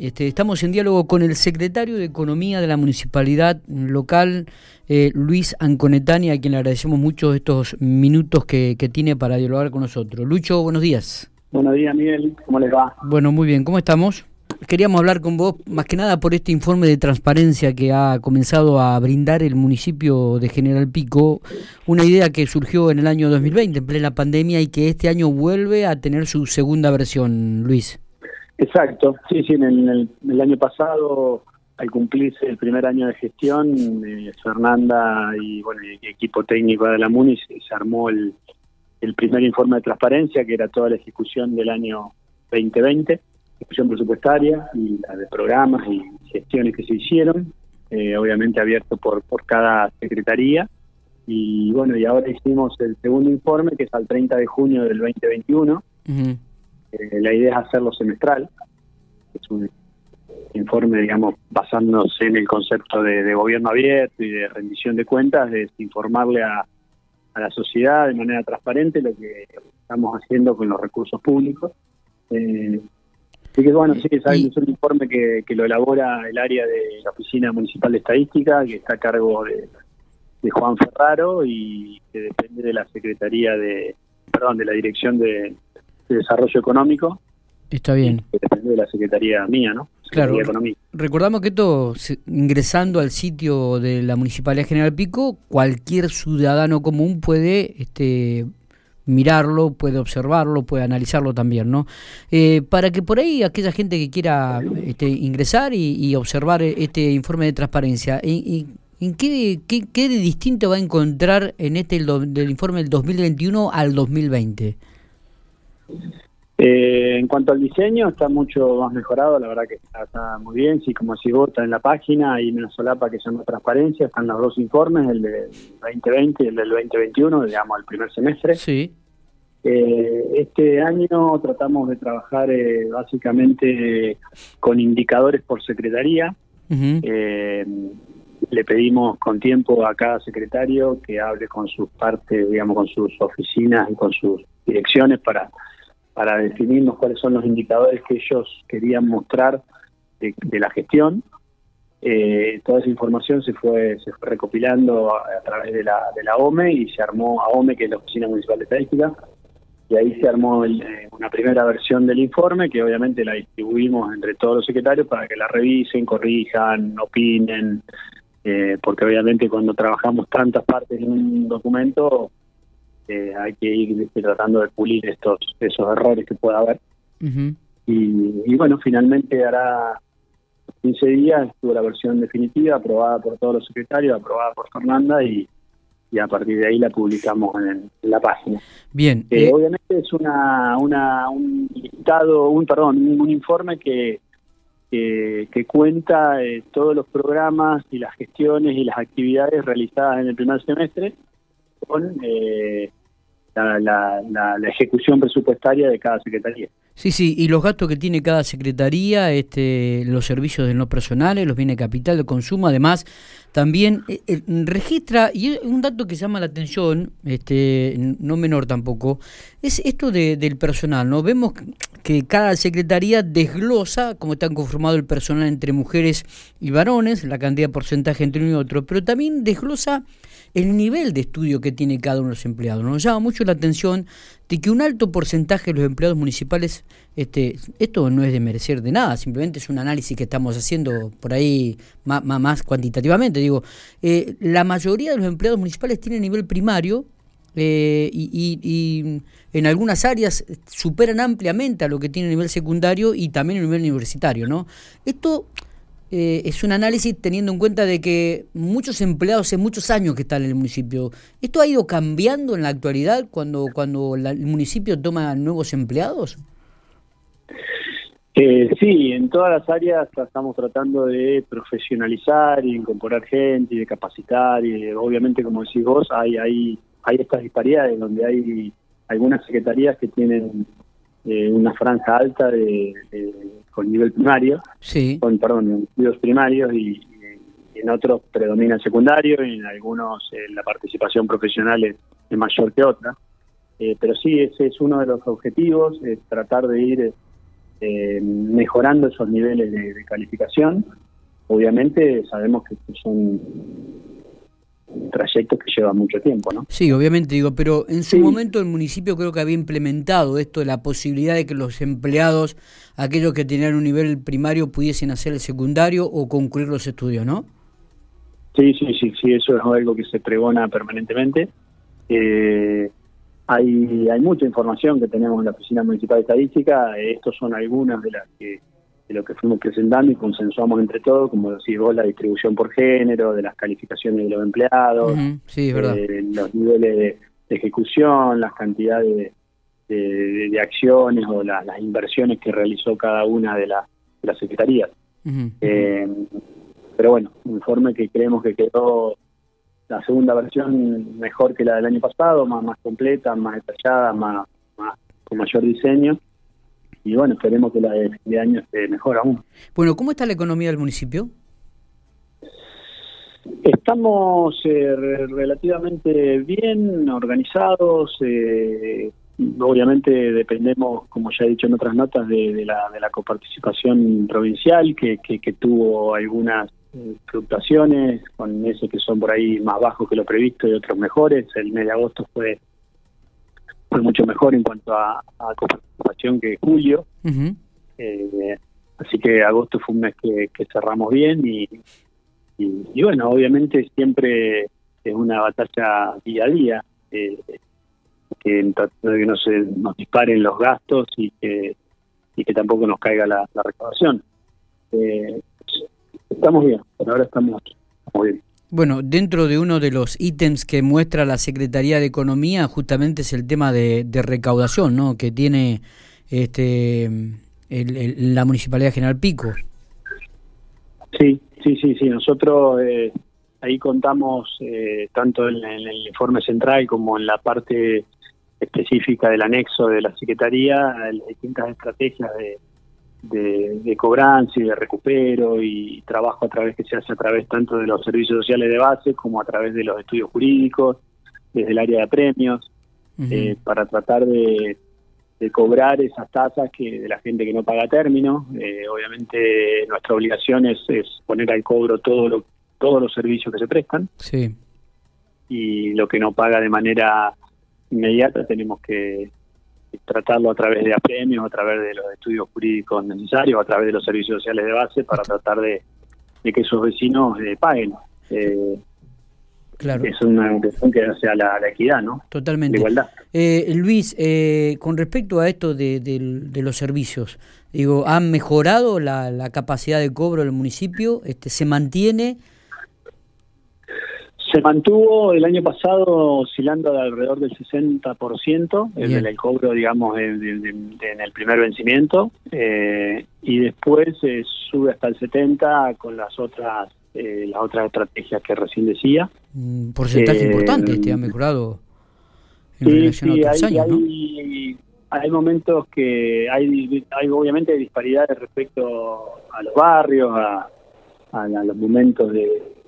Este, estamos en diálogo con el secretario de Economía de la Municipalidad Local, eh, Luis Anconetani, a quien le agradecemos mucho estos minutos que, tiene para dialogar con nosotros. Lucho, buenos días. Buenos días, Miguel. ¿Cómo les va? Bueno, muy bien. ¿Cómo estamos? Queríamos hablar con vos más que nada por este informe de transparencia que ha comenzado a brindar el municipio de General Pico, una idea que surgió en el año 2020, en plena pandemia, y que este año vuelve a tener su segunda versión, Luis. Exacto, sí, sí, en el, año pasado, al cumplirse el primer año de gestión, eh, Fernanda y bueno el equipo técnico de la MUNI se, armó el, primer informe de transparencia, que era toda la ejecución del año 2020, ejecución presupuestaria y la de programas y gestiones que se hicieron, eh, obviamente abierto por, por cada secretaría. Y bueno, y ahora hicimos el segundo informe, que es al 30 de junio del 2021. Eh, la idea es hacerlo semestral. Es un informe, digamos, basándose en el concepto de, gobierno abierto y de rendición de cuentas, es informarle a, la sociedad de manera transparente lo que estamos haciendo con los recursos públicos. Eh, así que bueno, sí, es un informe que, lo elabora el área de la Oficina Municipal de Estadística, que está a cargo de, de Juan Ferraro y que depende de la Secretaría de, perdón, de la Dirección de, Desarrollo Económico. Está bien. Que depende de la Secretaría mía, ¿no? claro. Recordamos que esto, ingresando al sitio de la Municipalidad General Pico, cualquier ciudadano común puede este, mirarlo, puede observarlo, puede analizarlo también, ¿no? Eh, para que por ahí aquella gente que quiera este, ingresar y, observar este informe de transparencia, ¿en, en qué, qué, de distinto va a encontrar en este del informe del 2021 al 2020? Eh, en cuanto al diseño, está mucho más mejorado, la verdad que está, muy bien. Sí, como si vos está en la página, hay una solapa que se llama transparencia, están los dos informes, el del 2020 y el del 2021, digamos, el primer semestre. Sí. Eh, este año tratamos de trabajar eh, básicamente con indicadores por secretaría. le pedimos con tiempo a cada secretario que hable con sus partes, digamos, con sus oficinas y con sus direcciones para para definirnos cuáles son los indicadores que ellos querían mostrar de, la gestión. Eh, toda esa información se fue, se fue recopilando a, través de la, OME y se armó a OME, que es la Oficina Municipal de Estadística, y ahí se armó eh, una primera versión del informe que obviamente la distribuimos entre todos los secretarios para que la revisen, corrijan, opinen, eh, porque obviamente cuando trabajamos tantas partes en un documento hay que ir tratando de pulir estos esos errores que pueda haber. y, bueno, finalmente hará 15 días estuvo la versión definitiva, aprobada por todos los secretarios, aprobada por Fernanda y, a partir de ahí la publicamos en, la página. Bien. Eh, eh, obviamente es una, una, un listado, un perdón, un, informe que, que, cuenta eh, todos los programas y las gestiones y las actividades realizadas en el primer semestre con eh, la, la, ejecución presupuestaria de cada secretaría. Sí, sí, y los gastos que tiene cada secretaría, este, los servicios de no personales, los bienes de capital, de consumo, además también eh, eh, registra, y un dato que llama la atención, este, no menor tampoco, es esto de, del personal, ¿no? Vemos que cada secretaría desglosa cómo está conformado el personal entre mujeres y varones, la cantidad de porcentaje entre uno y otro, pero también desglosa el nivel de estudio que tiene cada uno de los empleados. Nos llama mucho la atención de que un alto porcentaje de los empleados municipales, este, esto no es de merecer de nada, simplemente es un análisis que estamos haciendo por ahí más, más, cuantitativamente. Digo, eh, la mayoría de los empleados municipales tienen nivel primario eh, y, en algunas áreas superan ampliamente a lo que tiene nivel secundario y también a nivel universitario, ¿no? Esto eh, es un análisis teniendo en cuenta de que muchos empleados hace muchos años que están en el municipio. ¿Esto ha ido cambiando en la actualidad cuando, cuando el municipio toma nuevos empleados? Eh, sí, en todas las áreas estamos tratando de profesionalizar y incorporar gente y de capacitar y obviamente como decís vos hay, hay, hay estas disparidades donde hay algunas secretarías que tienen eh, una franja alta de, con nivel primario, sí. con, perdón, estudios primarios y, en otros predomina el secundario y en algunos eh, la participación profesional es, mayor que otra. Eh, pero sí, ese es uno de los objetivos, es tratar de ir eh, mejorando esos niveles de, calificación. Obviamente sabemos que son trayectos que llevan mucho tiempo, ¿no? Sí, obviamente digo, pero en su momento el municipio creo que había implementado esto de la posibilidad de que los empleados, aquellos que tenían un nivel primario, pudiesen hacer el secundario o concluir los estudios, ¿no? Sí, sí, sí, sí, eso es algo que se pregona permanentemente. Eh, hay, hay mucha información que tenemos en la Oficina Municipal de Estadística. Estos son algunas de las que de lo que fuimos presentando y consensuamos entre todos, como decís vos, la distribución por género, de las calificaciones de los empleados, eh, los niveles de, ejecución, las cantidades de, acciones o las inversiones que realizó cada una de, las secretarías. Eh, pero bueno, un informe que creemos que quedó la segunda versión mejor que la del año pasado, más, más completa, más detallada, más, más con mayor diseño y bueno, esperemos que la de fin de año esté mejor aún. Bueno, ¿cómo está la economía del municipio? Estamos eh, relativamente bien organizados. Eh, obviamente dependemos, como ya he dicho en otras notas, de, la, de la coparticipación provincial, que, que, tuvo algunas fluctuaciones, con esos que son por ahí más bajos que lo previsto y otros mejores. El mes de agosto fue fue mucho mejor en cuanto a, a coparticipación que julio. eh, así que agosto fue un mes que, cerramos bien y, y, bueno, obviamente siempre es una batalla día a día, eh, que tratando de que no se nos disparen los gastos y que, y que tampoco nos caiga la, recaudación. Eh, estamos bien, por ahora estamos, estamos bien. Bueno, dentro de uno de los ítems que muestra la Secretaría de Economía justamente es el tema de, recaudación, ¿no? Que tiene este la Municipalidad General Pico. Sí, sí, sí, sí. Nosotros eh, ahí contamos eh, tanto en, el informe central como en la parte específica del anexo de la Secretaría, distintas estrategias de, de, cobranza y de recupero y trabajo a través que se hace a través tanto de los servicios sociales de base como a través de los estudios jurídicos, desde el área de premios, eh, para tratar de, cobrar esas tasas que de la gente que no paga término. Eh, obviamente nuestra obligación es, poner al cobro todo todos los servicios que se prestan. Sí. Y lo que no paga de manera inmediata tenemos que, tratarlo a través de apremios, a través de los estudios jurídicos necesarios, a través de los servicios sociales de base para tratar de, que esos vecinos eh, paguen. Eh, claro. Es una cuestión que hace a la, equidad, ¿no? Totalmente. La igualdad. Eh, Luis, con respecto a esto de, los servicios, digo, ¿han mejorado la, la capacidad de cobro del municipio? Este, ¿Se mantiene? Se mantuvo el año pasado oscilando de alrededor del 60%, el, el cobro, digamos, en, el primer vencimiento, eh, y después eh, sube hasta el 70% con las otras eh, las otras estrategias que recién decía. Un porcentaje importante, este ha mejorado en relación a otros hay, años, hay, momentos que hay, hay obviamente disparidades respecto a los barrios, a, a los momentos de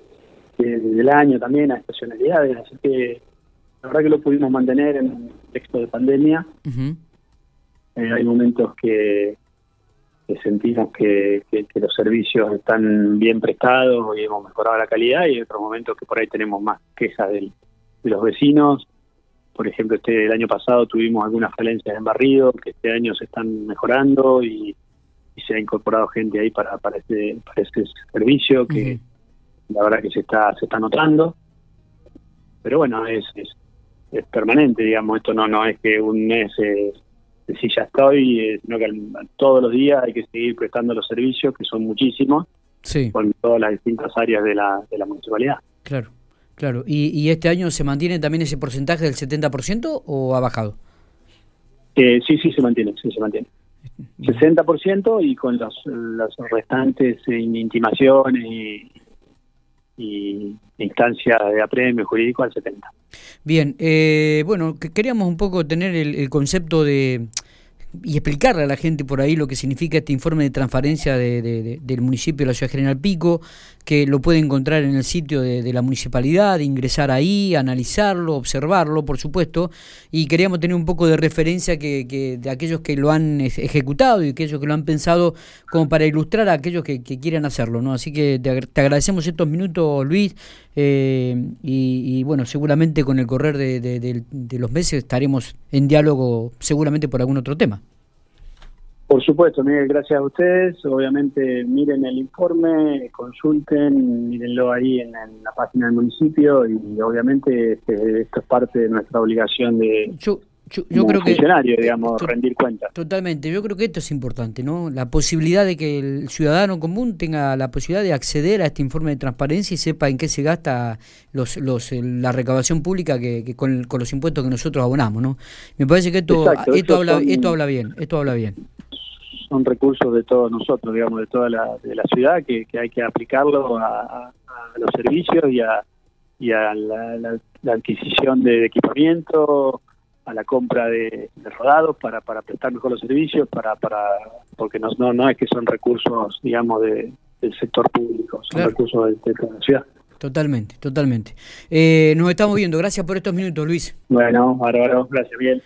del año también a estacionalidades, así que la verdad que lo pudimos mantener en un texto de pandemia. Eh, hay momentos que, sentimos que, los servicios están bien prestados y hemos mejorado la calidad y hay otros momentos que por ahí tenemos más quejas de los vecinos. Por ejemplo, este el año pasado tuvimos algunas falencias en barrido que este año se están mejorando y, se ha incorporado gente ahí para, para, ese, para ese servicio que la verdad que se está se está notando. Pero bueno es, es, permanente digamos. Esto no no es que un mes eh, si ya estoy eh, sino que todos los días hay que seguir prestando los servicios que son muchísimos sí. con todas las distintas áreas de la, de la municipalidad. Claro claro. ¿Y, y este año se mantiene también ese porcentaje del 70% o ha bajado eh, sí sí se mantiene sí se mantiene. 60% y con los, los restantes intimaciones y, y instancia de apremio jurídico al 70. Bien, eh, bueno, queríamos un poco tener el, concepto de y explicarle a la gente por ahí lo que significa este informe de transparencia de, del municipio de la ciudad General Pico, que lo puede encontrar en el sitio de, la municipalidad, ingresar ahí, analizarlo, observarlo, por supuesto, y queríamos tener un poco de referencia que, de aquellos que lo han ejecutado y aquellos que lo han pensado como para ilustrar a aquellos que, quieran hacerlo, ¿no? Así que te, agradecemos estos minutos, Luis, eh, y, bueno, seguramente con el correr de los meses estaremos en diálogo seguramente por algún otro tema. Por supuesto, Miguel, gracias a ustedes. Obviamente miren el informe, consulten, mírenlo ahí en, la página del municipio y obviamente este, esto es parte de nuestra obligación de... Yo, yo, creo funcionario, digamos, rendir cuenta. Totalmente, yo creo que esto es importante, ¿no? La posibilidad de que el ciudadano común tenga la posibilidad de acceder a este informe de transparencia y sepa en qué se gasta los, los, la recaudación pública que, con, los impuestos que nosotros abonamos, ¿no? Me parece que esto, esto, habla, esto habla bien, esto habla bien son recursos de todos nosotros, digamos, de toda la, de la ciudad, que, hay que aplicarlo a, los servicios y a, y a la, adquisición de equipamiento, a la compra de, rodados para, para prestar mejor los servicios, para, para porque no, no, no es que son recursos, digamos, de, del sector público, son recursos de, de, la ciudad. Totalmente, totalmente. Eh, nos estamos viendo. Gracias por estos minutos, Luis. Bueno, bárbaro. Gracias, bien.